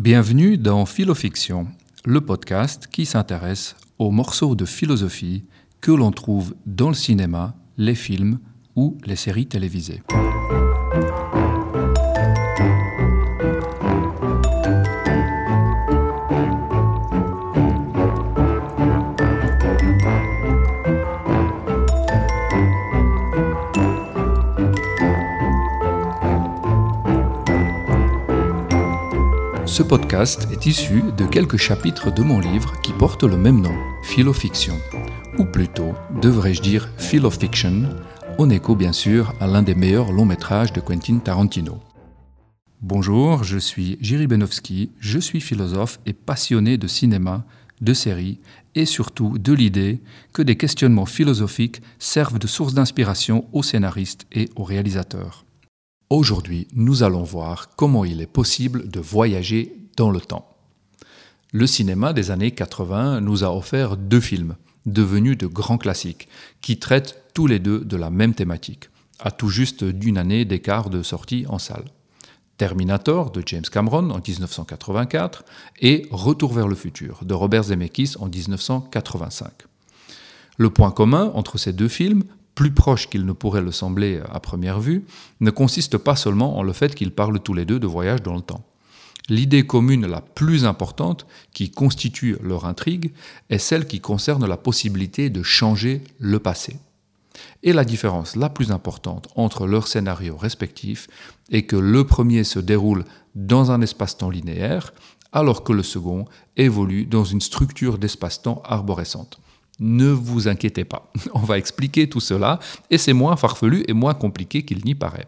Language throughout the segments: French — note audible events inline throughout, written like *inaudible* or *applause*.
Bienvenue dans Philofiction, le podcast qui s'intéresse aux morceaux de philosophie que l'on trouve dans le cinéma, les films ou les séries télévisées. Ce podcast est issu de quelques chapitres de mon livre qui porte le même nom, Philofiction, ou plutôt, devrais-je dire Philofiction, en écho bien sûr à l'un des meilleurs longs métrages de Quentin Tarantino. Bonjour, je suis Jiri Benowski, je suis philosophe et passionné de cinéma, de séries et surtout de l'idée que des questionnements philosophiques servent de source d'inspiration aux scénaristes et aux réalisateurs. Aujourd'hui, nous allons voir comment il est possible de voyager dans le temps. Le cinéma des années 80 nous a offert deux films, devenus de grands classiques, qui traitent tous les deux de la même thématique, à tout juste d'une année d'écart de sortie en salle. Terminator de James Cameron en 1984 et Retour vers le futur de Robert Zemeckis en 1985. Le point commun entre ces deux films plus proche qu'il ne pourrait le sembler à première vue, ne consiste pas seulement en le fait qu'ils parlent tous les deux de voyage dans le temps. L'idée commune la plus importante qui constitue leur intrigue est celle qui concerne la possibilité de changer le passé. Et la différence la plus importante entre leurs scénarios respectifs est que le premier se déroule dans un espace-temps linéaire, alors que le second évolue dans une structure d'espace-temps arborescente. Ne vous inquiétez pas, *laughs* on va expliquer tout cela et c'est moins farfelu et moins compliqué qu'il n'y paraît.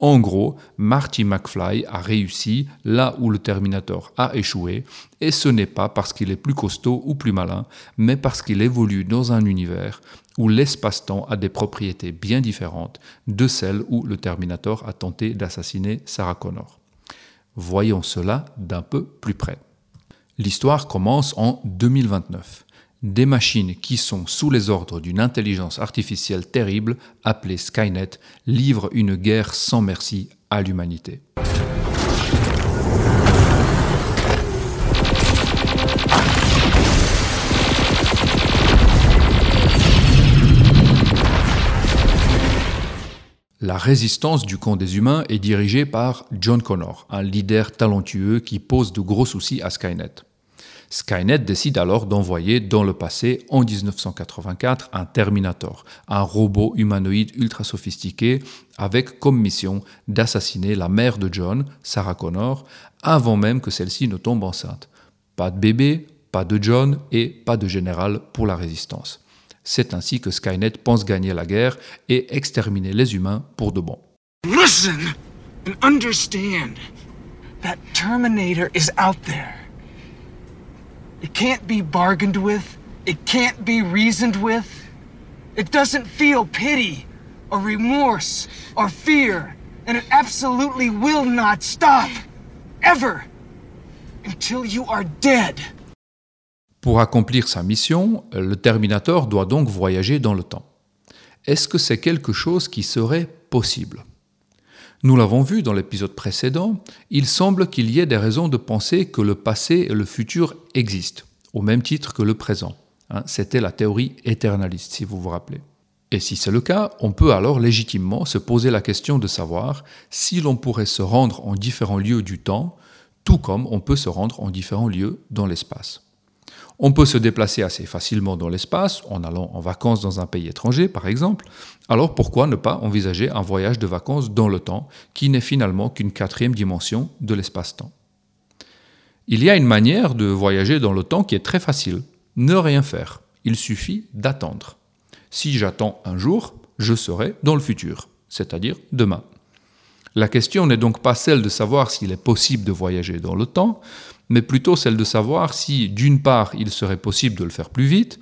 En gros, Marty McFly a réussi là où le Terminator a échoué, et ce n'est pas parce qu'il est plus costaud ou plus malin, mais parce qu'il évolue dans un univers où l'espace-temps a des propriétés bien différentes de celles où le Terminator a tenté d'assassiner Sarah Connor. Voyons cela d'un peu plus près. L'histoire commence en 2029 des machines qui sont sous les ordres d'une intelligence artificielle terrible appelée Skynet livrent une guerre sans merci à l'humanité. La résistance du camp des humains est dirigée par John Connor, un leader talentueux qui pose de gros soucis à Skynet. Skynet décide alors d'envoyer dans le passé, en 1984, un Terminator, un robot humanoïde ultra sophistiqué, avec comme mission d'assassiner la mère de John, Sarah Connor, avant même que celle-ci ne tombe enceinte. Pas de bébé, pas de John et pas de général pour la résistance. C'est ainsi que Skynet pense gagner la guerre et exterminer les humains pour de bon. Listen and understand that Terminator is out there. It can't be bargained with. It can't be reasoned with. It doesn't feel pity or remorse or fear. And it absolutely will not stop. Ever. Until you are dead. Pour accomplir sa mission, le Terminator doit donc voyager dans le temps. Est-ce que c'est quelque chose qui serait possible Nous l'avons vu dans l'épisode précédent, il semble qu'il y ait des raisons de penser que le passé et le futur existent, au même titre que le présent. Hein. C'était la théorie éternaliste, si vous vous rappelez. Et si c'est le cas, on peut alors légitimement se poser la question de savoir si l'on pourrait se rendre en différents lieux du temps, tout comme on peut se rendre en différents lieux dans l'espace. On peut se déplacer assez facilement dans l'espace, en allant en vacances dans un pays étranger par exemple, alors pourquoi ne pas envisager un voyage de vacances dans le temps, qui n'est finalement qu'une quatrième dimension de l'espace-temps? Il y a une manière de voyager dans le temps qui est très facile, ne rien faire, il suffit d'attendre. Si j'attends un jour, je serai dans le futur, c'est-à-dire demain. La question n'est donc pas celle de savoir s'il est possible de voyager dans le temps, mais plutôt celle de savoir si, d'une part, il serait possible de le faire plus vite,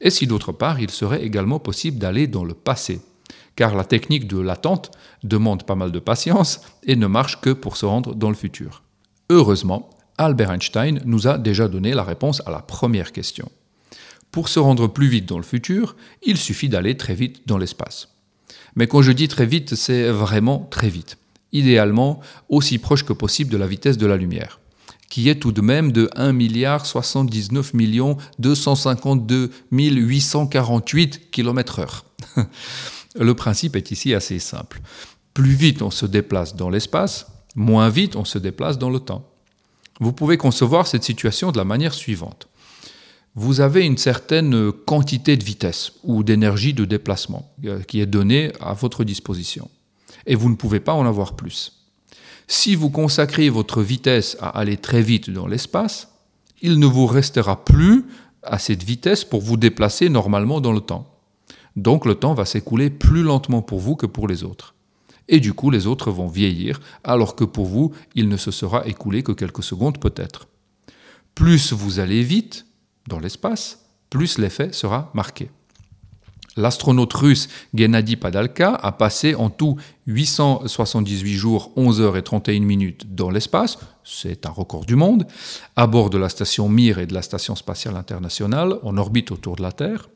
et si, d'autre part, il serait également possible d'aller dans le passé. Car la technique de l'attente demande pas mal de patience et ne marche que pour se rendre dans le futur. Heureusement, Albert Einstein nous a déjà donné la réponse à la première question. Pour se rendre plus vite dans le futur, il suffit d'aller très vite dans l'espace. Mais quand je dis très vite, c'est vraiment très vite. Idéalement, aussi proche que possible de la vitesse de la lumière qui est tout de même de 1 milliard 79 252 848 km/h. Le principe est ici assez simple. Plus vite on se déplace dans l'espace, moins vite on se déplace dans le temps. Vous pouvez concevoir cette situation de la manière suivante. Vous avez une certaine quantité de vitesse ou d'énergie de déplacement euh, qui est donnée à votre disposition. Et vous ne pouvez pas en avoir plus. Si vous consacrez votre vitesse à aller très vite dans l'espace, il ne vous restera plus à cette vitesse pour vous déplacer normalement dans le temps. Donc le temps va s'écouler plus lentement pour vous que pour les autres. Et du coup, les autres vont vieillir, alors que pour vous, il ne se sera écoulé que quelques secondes peut-être. Plus vous allez vite dans l'espace, plus l'effet sera marqué. L'astronaute russe Gennady Padalka a passé en tout 878 jours, 11 heures et 31 minutes dans l'espace, c'est un record du monde, à bord de la station Mir et de la station spatiale internationale en orbite autour de la Terre.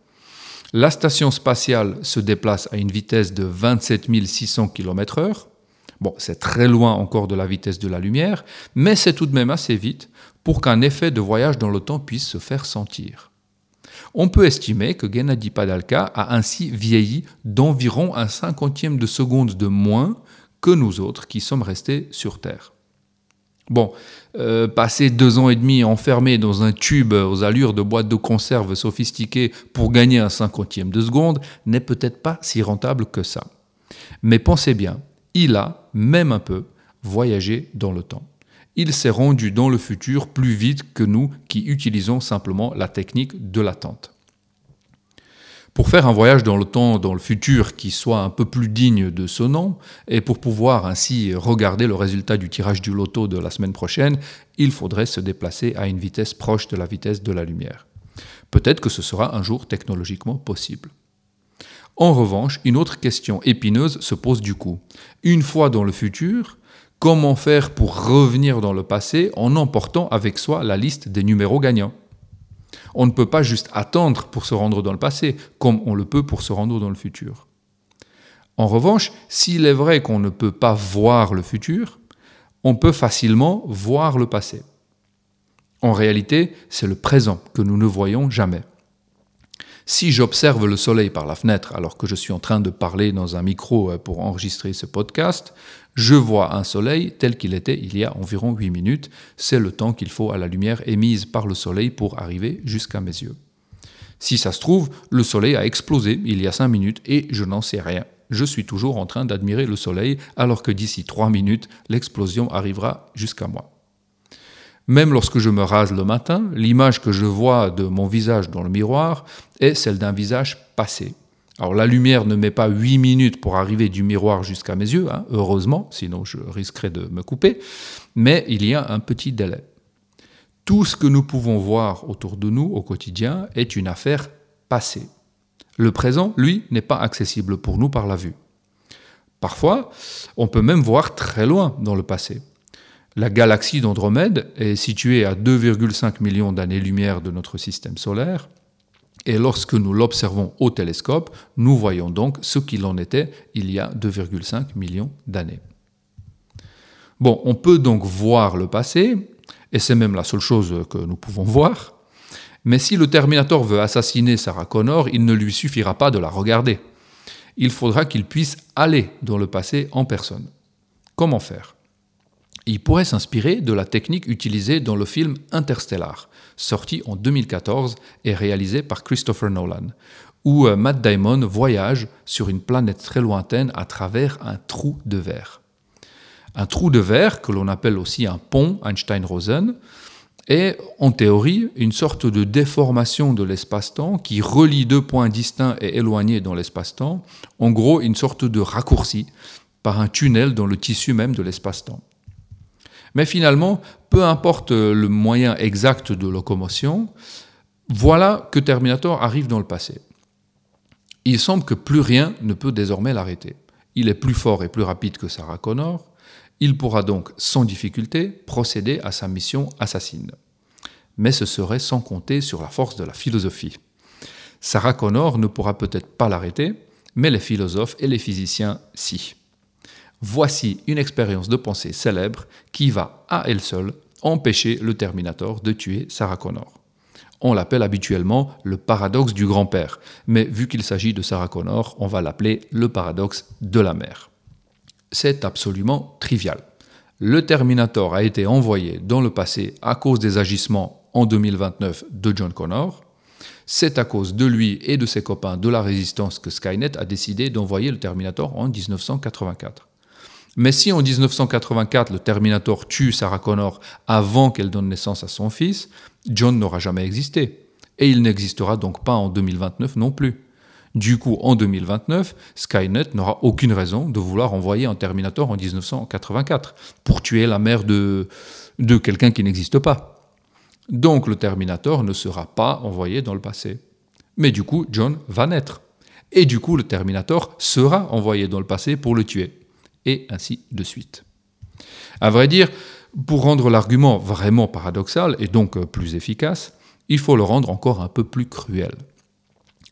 La station spatiale se déplace à une vitesse de 27 600 km/h. Bon, c'est très loin encore de la vitesse de la lumière, mais c'est tout de même assez vite pour qu'un effet de voyage dans le temps puisse se faire sentir. On peut estimer que Gennady Padalka a ainsi vieilli d'environ un cinquantième de seconde de moins que nous autres qui sommes restés sur Terre. Bon, euh, passer deux ans et demi enfermé dans un tube aux allures de boîte de conserve sophistiquée pour gagner un cinquantième de seconde n'est peut-être pas si rentable que ça. Mais pensez bien, il a, même un peu, voyagé dans le temps il s'est rendu dans le futur plus vite que nous qui utilisons simplement la technique de l'attente. Pour faire un voyage dans le temps, dans le futur, qui soit un peu plus digne de ce nom, et pour pouvoir ainsi regarder le résultat du tirage du loto de la semaine prochaine, il faudrait se déplacer à une vitesse proche de la vitesse de la lumière. Peut-être que ce sera un jour technologiquement possible. En revanche, une autre question épineuse se pose du coup. Une fois dans le futur, Comment faire pour revenir dans le passé en emportant avec soi la liste des numéros gagnants On ne peut pas juste attendre pour se rendre dans le passé, comme on le peut pour se rendre dans le futur. En revanche, s'il est vrai qu'on ne peut pas voir le futur, on peut facilement voir le passé. En réalité, c'est le présent que nous ne voyons jamais. Si j'observe le soleil par la fenêtre alors que je suis en train de parler dans un micro euh, pour enregistrer ce podcast, je vois un soleil tel qu'il était il y a environ 8 minutes. C'est le temps qu'il faut à la lumière émise par le soleil pour arriver jusqu'à mes yeux. Si ça se trouve, le soleil a explosé il y a 5 minutes et je n'en sais rien. Je suis toujours en train d'admirer le soleil alors que d'ici 3 minutes, l'explosion arrivera jusqu'à moi. Même lorsque je me rase le matin, l'image que je vois de mon visage dans le miroir est celle d'un visage passé, alors la lumière ne met pas 8 minutes pour arriver du miroir jusqu'à mes yeux, hein, heureusement, sinon je risquerais de me couper, mais il y a un petit délai. Tout ce que nous pouvons voir autour de nous au quotidien est une affaire passée. Le présent, lui, n'est pas accessible pour nous par la vue. Parfois, on peut même voir très loin dans le passé. La galaxie d'Andromède est située à 2,5 millions d'années-lumière de notre système solaire. Et lorsque nous l'observons au télescope, nous voyons donc ce qu'il en était il y a 2,5 millions d'années. Bon, on peut donc voir le passé, et c'est même la seule chose que nous pouvons voir, mais si le Terminator veut assassiner Sarah Connor, il ne lui suffira pas de la regarder. Il faudra qu'il puisse aller dans le passé en personne. Comment faire? Il pourrait s'inspirer de la technique utilisée dans le film Interstellar, sorti en 2014 et réalisé par Christopher Nolan, où euh, Matt Damon voyage sur une planète très lointaine à travers un trou de verre. Un trou de verre, que l'on appelle aussi un pont Einstein-Rosen, est en théorie une sorte de déformation de l'espace-temps qui relie deux points distincts et éloignés dans l'espace-temps, en gros une sorte de raccourci par un tunnel dans le tissu même de l'espace-temps. Mais finalement, peu importe le moyen exact de locomotion, voilà que Terminator arrive dans le passé. Il semble que plus rien ne peut désormais l'arrêter. Il est plus fort et plus rapide que Sarah Connor. Il pourra donc sans difficulté procéder à sa mission assassine. Mais ce serait sans compter sur la force de la philosophie. Sarah Connor ne pourra peut-être pas l'arrêter, mais les philosophes et les physiciens si. Voici une expérience de pensée célèbre qui va, à elle seule, empêcher le Terminator de tuer Sarah Connor. On l'appelle habituellement le paradoxe du grand-père, mais vu qu'il s'agit de Sarah Connor, on va l'appeler le paradoxe de la mère. C'est absolument trivial. Le Terminator a été envoyé dans le passé à cause des agissements en 2029 de John Connor. C'est à cause de lui et de ses copains de la résistance que Skynet a décidé d'envoyer le Terminator en 1984. Mais si en 1984 le Terminator tue Sarah Connor avant qu'elle donne naissance à son fils, John n'aura jamais existé. Et il n'existera donc pas en 2029 non plus. Du coup, en 2029, Skynet n'aura aucune raison de vouloir envoyer un Terminator en 1984 pour tuer la mère de, quelqu'un qui n'existe pas. Donc le Terminator ne sera pas envoyé dans le passé. Mais du coup, John va naître. Et du coup, le Terminator sera envoyé dans le passé pour le tuer. Et ainsi de suite. À vrai dire, pour rendre l'argument vraiment paradoxal et donc plus efficace, il faut le rendre encore un peu plus cruel.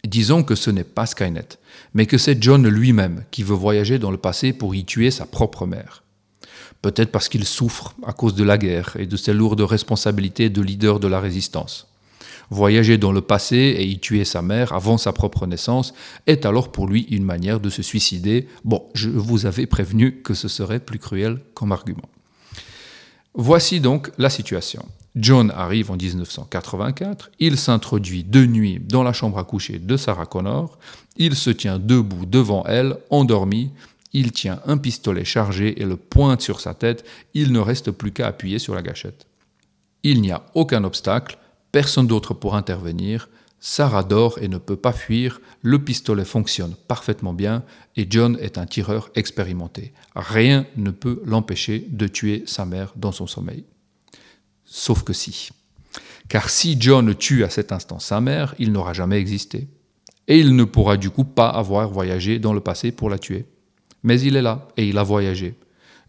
Disons que ce n'est pas Skynet, mais que c'est John lui-même qui veut voyager dans le passé pour y tuer sa propre mère. Peut-être parce qu'il souffre à cause de la guerre et de ses lourdes responsabilités de leader de la résistance. Voyager dans le passé et y tuer sa mère avant sa propre naissance est alors pour lui une manière de se suicider. Bon, je vous avais prévenu que ce serait plus cruel comme argument. Voici donc la situation. John arrive en 1984, il s'introduit de nuit dans la chambre à coucher de Sarah Connor, il se tient debout devant elle, endormi, il tient un pistolet chargé et le pointe sur sa tête, il ne reste plus qu'à appuyer sur la gâchette. Il n'y a aucun obstacle, personne d'autre pour intervenir, Sarah dort et ne peut pas fuir, le pistolet fonctionne parfaitement bien et John est un tireur expérimenté. Rien ne peut l'empêcher de tuer sa mère dans son sommeil. Sauf que si. Car si John tue à cet instant sa mère, il n'aura jamais existé. Et il ne pourra du coup pas avoir voyagé dans le passé pour la tuer. Mais il est là, et il a voyagé.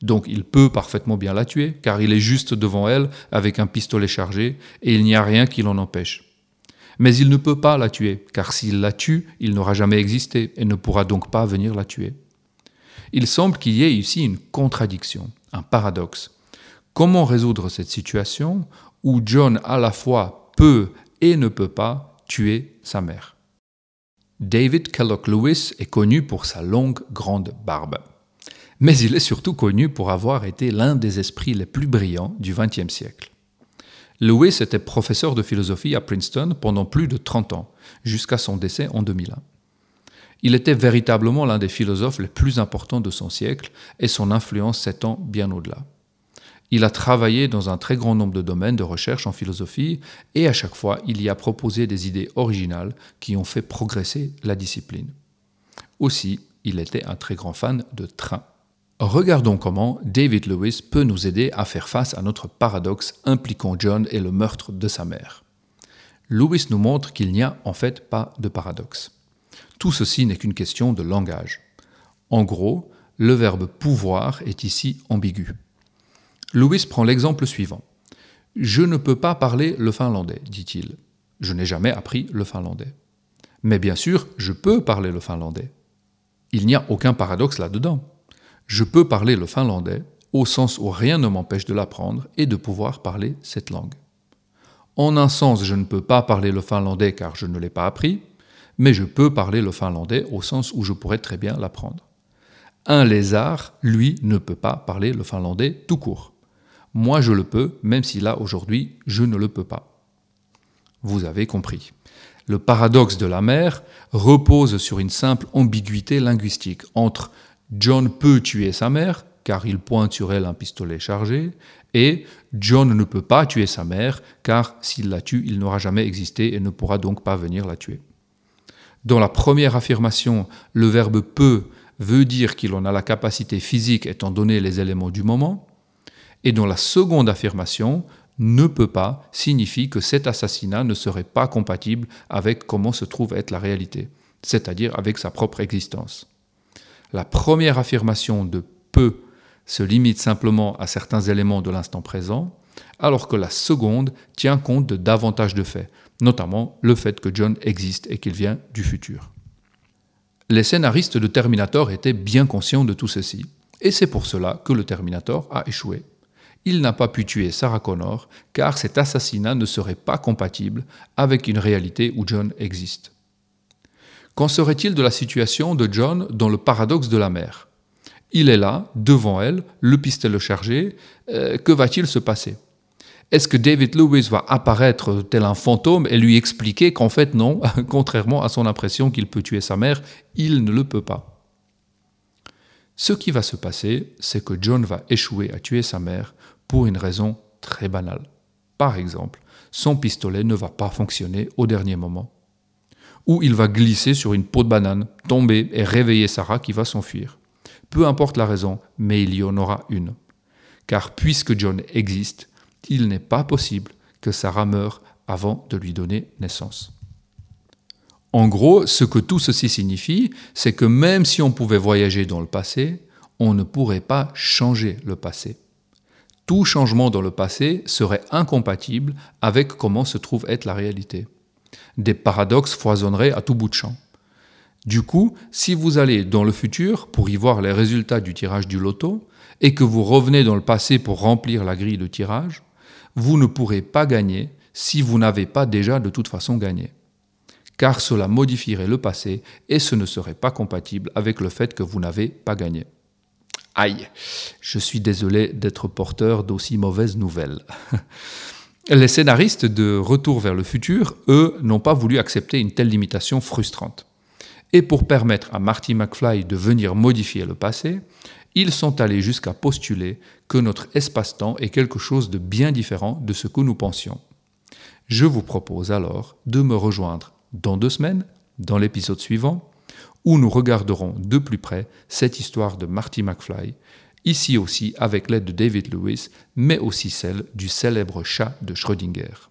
Donc il peut parfaitement bien la tuer, car il est juste devant elle avec un pistolet chargé, et il n'y a rien qui l'en empêche. Mais il ne peut pas la tuer, car s'il la tue, il n'aura jamais existé, et ne pourra donc pas venir la tuer. Il semble qu'il y ait ici une contradiction, un paradoxe. Comment résoudre cette situation où John à la fois peut et ne peut pas tuer sa mère? David Kellogg Lewis est connu pour sa longue grande barbe. Mais il est surtout connu pour avoir été l'un des esprits les plus brillants du XXe siècle. Lewis était professeur de philosophie à Princeton pendant plus de 30 ans, jusqu'à son décès en 2001. Il était véritablement l'un des philosophes les plus importants de son siècle et son influence s'étend bien au-delà. Il a travaillé dans un très grand nombre de domaines de recherche en philosophie et à chaque fois il y a proposé des idées originales qui ont fait progresser la discipline. Aussi, il était un très grand fan de trains. Regardons comment David Lewis peut nous aider à faire face à notre paradoxe impliquant John et le meurtre de sa mère. Lewis nous montre qu'il n'y a en fait pas de paradoxe. Tout ceci n'est qu'une question de langage. En gros, le verbe pouvoir est ici ambigu. Louis prend l'exemple suivant. Je ne peux pas parler le finlandais, dit-il. Je n'ai jamais appris le finlandais. Mais bien sûr, je peux parler le finlandais. Il n'y a aucun paradoxe là-dedans. Je peux parler le finlandais au sens où rien ne m'empêche de l'apprendre et de pouvoir parler cette langue. En un sens, je ne peux pas parler le finlandais car je ne l'ai pas appris, mais je peux parler le finlandais au sens où je pourrais très bien l'apprendre. Un lézard, lui, ne peut pas parler le finlandais tout court. Moi, je le peux, même si là, aujourd'hui, je ne le peux pas. Vous avez compris. Le paradoxe de la mère repose sur une simple ambiguïté linguistique entre John peut tuer sa mère, car il pointe sur elle un pistolet chargé, et John ne peut pas tuer sa mère, car s'il la tue, il n'aura jamais existé et ne pourra donc pas venir la tuer. Dans la première affirmation, le verbe peut veut dire qu'il en a la capacité physique étant donné les éléments du moment, et dont la seconde affirmation ne peut pas signifie que cet assassinat ne serait pas compatible avec comment se trouve être la réalité, c'est-à-dire avec sa propre existence. La première affirmation de peut se limite simplement à certains éléments de l'instant présent, alors que la seconde tient compte de davantage de faits, notamment le fait que John existe et qu'il vient du futur. Les scénaristes de Terminator étaient bien conscients de tout ceci, et c'est pour cela que le Terminator a échoué il n'a pas pu tuer Sarah Connor car cet assassinat ne serait pas compatible avec une réalité où John existe. Qu'en serait-il de la situation de John dans le paradoxe de la mer? Il est là, devant elle, le pistolet chargé, euh, que va-t-il se passer? Est-ce que David Lewis va apparaître tel un fantôme et lui expliquer qu'en fait non, *laughs* contrairement à son impression qu'il peut tuer sa mère, il ne le peut pas? Ce qui va se passer, c'est que John va échouer à tuer sa mère pour une raison très banale. Par exemple, son pistolet ne va pas fonctionner au dernier moment ou il va glisser sur une peau de banane, tomber et réveiller Sarah qui va s'enfuir. Peu importe la raison, mais il y en aura une. Car puisque John existe, il n'est pas possible que Sarah meure avant de lui donner naissance. En gros, ce que tout ceci signifie, c'est que même si on pouvait voyager dans le passé, on ne pourrait pas changer le passé. Tout changement dans le passé serait incompatible avec comment se trouve être la réalité des paradoxes foisonneraient à tout bout de champ. Du coup, si vous allez dans le futur pour y voir les résultats du tirage du loto, et que vous revenez dans le passé pour remplir la grille de tirage, vous ne pourrez pas gagner si vous n'avez pas déjà de toute façon gagné. Car cela modifierait le passé et ce ne serait pas compatible avec le fait que vous n'avez pas gagné. Aïe, je suis désolé d'être porteur d'aussi mauvaises nouvelles. *laughs* Les scénaristes de Retour vers le futur, eux, n'ont pas voulu accepter une telle limitation frustrante. Et pour permettre à Marty McFly de venir modifier le passé, ils sont allés jusqu'à postuler que notre espace-temps est quelque chose de bien différent de ce que nous pensions. Je vous propose alors de me rejoindre dans deux semaines, dans l'épisode suivant, où nous regarderons de plus près cette histoire de Marty McFly ici aussi avec l'aide de David Lewis, mais aussi celle du célèbre chat de Schrödinger.